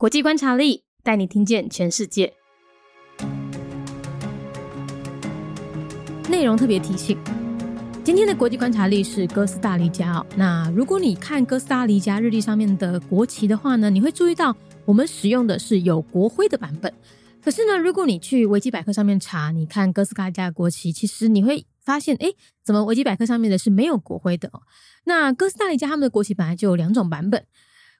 国际观察力带你听见全世界。内容特别提醒：今天的国际观察力是哥斯达黎加。那如果你看哥斯达黎加日历上面的国旗的话呢，你会注意到我们使用的是有国徽的版本。可是呢，如果你去维基百科上面查，你看哥斯达黎加的国旗，其实你会发现，哎，怎么维基百科上面的是没有国徽的哦？那哥斯达黎加他们的国旗本来就有两种版本。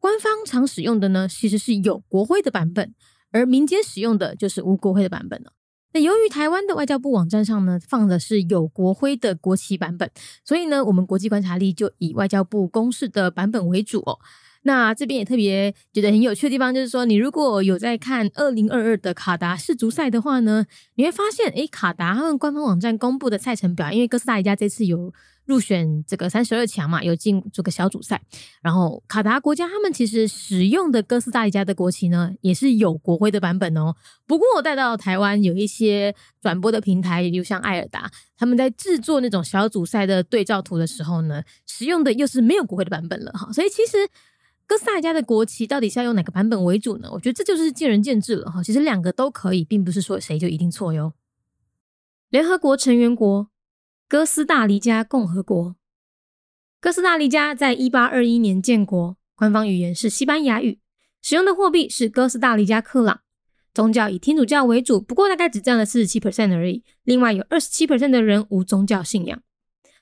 官方常使用的呢，其实是有国徽的版本，而民间使用的就是无国徽的版本了。那由于台湾的外交部网站上呢放的是有国徽的国旗版本，所以呢，我们国际观察力就以外交部公示的版本为主哦。那这边也特别觉得很有趣的地方，就是说，你如果有在看二零二二的卡达世足赛的话呢，你会发现，诶，卡达他们官方网站公布的赛程表，因为哥斯达黎加这次有。入选这个三十二强嘛，有进这个小组赛。然后卡达国家他们其实使用的哥斯达黎加的国旗呢，也是有国徽的版本哦。不过我带到台湾有一些转播的平台，比如像艾尔达，他们在制作那种小组赛的对照图的时候呢，使用的又是没有国徽的版本了哈。所以其实哥斯达黎加的国旗到底是要用哪个版本为主呢？我觉得这就是见仁见智了哈。其实两个都可以，并不是说谁就一定错哟。联合国成员国。哥斯达黎加共和国，哥斯达黎加在一八二一年建国，官方语言是西班牙语，使用的货币是哥斯达黎加克朗，宗教以天主教为主，不过大概只占了四十七 percent 而已，另外有二十七 percent 的人无宗教信仰。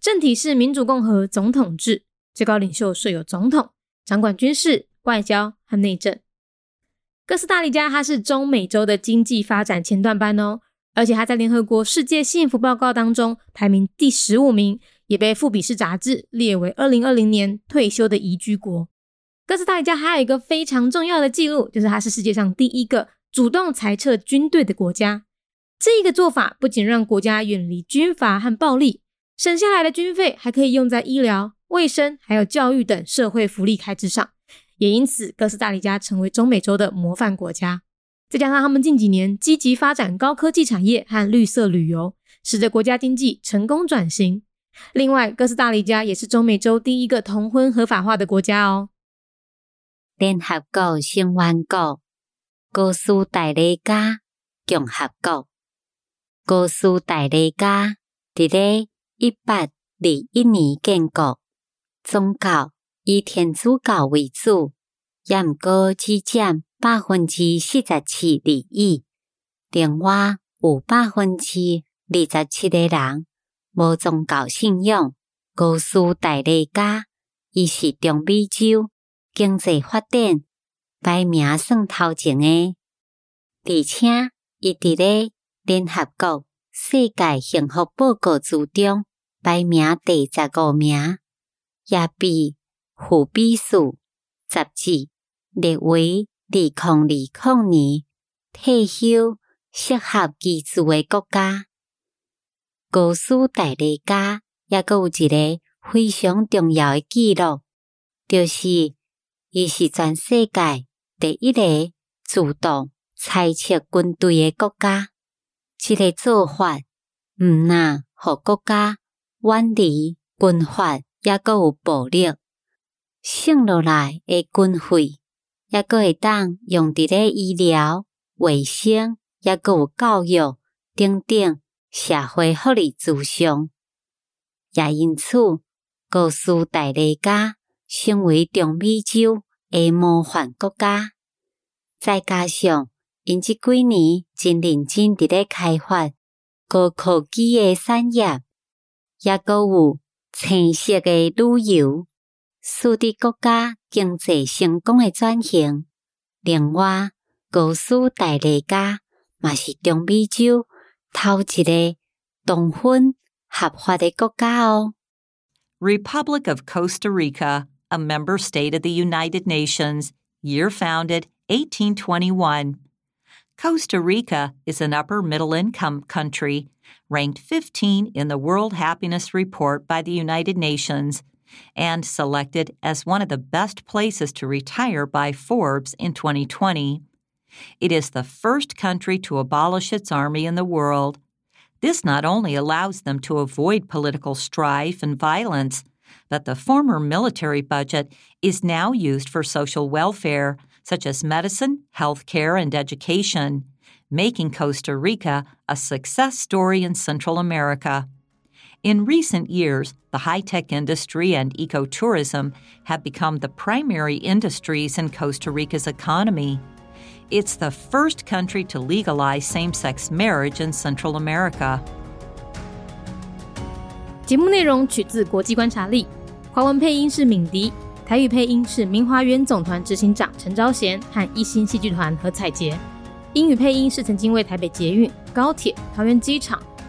政体是民主共和总统制，最高领袖设有总统，掌管军事、外交和内政。哥斯达黎加它是中美洲的经济发展前段班哦。而且他在联合国世界幸福报告当中排名第十五名，也被富比士杂志列为二零二零年退休的宜居国。哥斯达黎加还有一个非常重要的记录，就是它是世界上第一个主动裁撤军队的国家。这个做法不仅让国家远离军阀和暴力，省下来的军费还可以用在医疗、卫生还有教育等社会福利开支上，也因此哥斯达黎加成为中美洲的模范国家。再加上他们近几年积极发展高科技产业和绿色旅游，使得国家经济成功转型。另外，哥斯达黎加也是中美洲第一个同婚合法化的国家哦。联合国成员国哥斯达黎加共和国，哥斯达黎加伫咧一八二一年建国，宗教以天主教为主，也毋过只占。百分之四十七利益，另外有百分之二十七的人无宗教信仰。高斯达黎加伊是中美洲经济发展排名算头前的，而且伊伫咧联合国世界幸福报告之中排名第十五名，也被富比斯杂志列为。二零二零年退休适合居住的国家，高斯达黎加也阁有一个非常重要的记录，就是伊是全世界第一个主动裁撤军队的国家。这个做法毋那互国家远离军阀，也阁有暴力，剩落来的军费。也阁会当用伫咧医疗、卫生，也阁有教育等等社会福利之上，也因此，高斯达黎加成为中美洲诶模范国家。再加上因即几年真认真伫咧开发高科技诶产业，也阁有青色诶旅游。使得国家经济成功的转型。另外，高斯达黎加嘛是中美洲头一个同婚合法的国家哦。Republic of Costa Rica, a member state of the United Nations, year founded 1821. Costa Rica is an upper middle income country, ranked 15 in the World Happiness Report by the United Nations and selected as one of the best places to retire by Forbes in 2020. It is the first country to abolish its army in the world. This not only allows them to avoid political strife and violence, but the former military budget is now used for social welfare, such as medicine, healthcare, and education, making Costa Rica a success story in Central America. In recent years, the high tech industry and ecotourism have become the primary industries in Costa Rica's economy. It's the first country to legalize same sex marriage in Central America. 节目内容取自国际观察力，华文配音是敏迪，台语配音是明华园总团执行长陈昭贤和一星戏剧团何彩杰，英语配音是曾经为台北捷运、高铁、桃园机场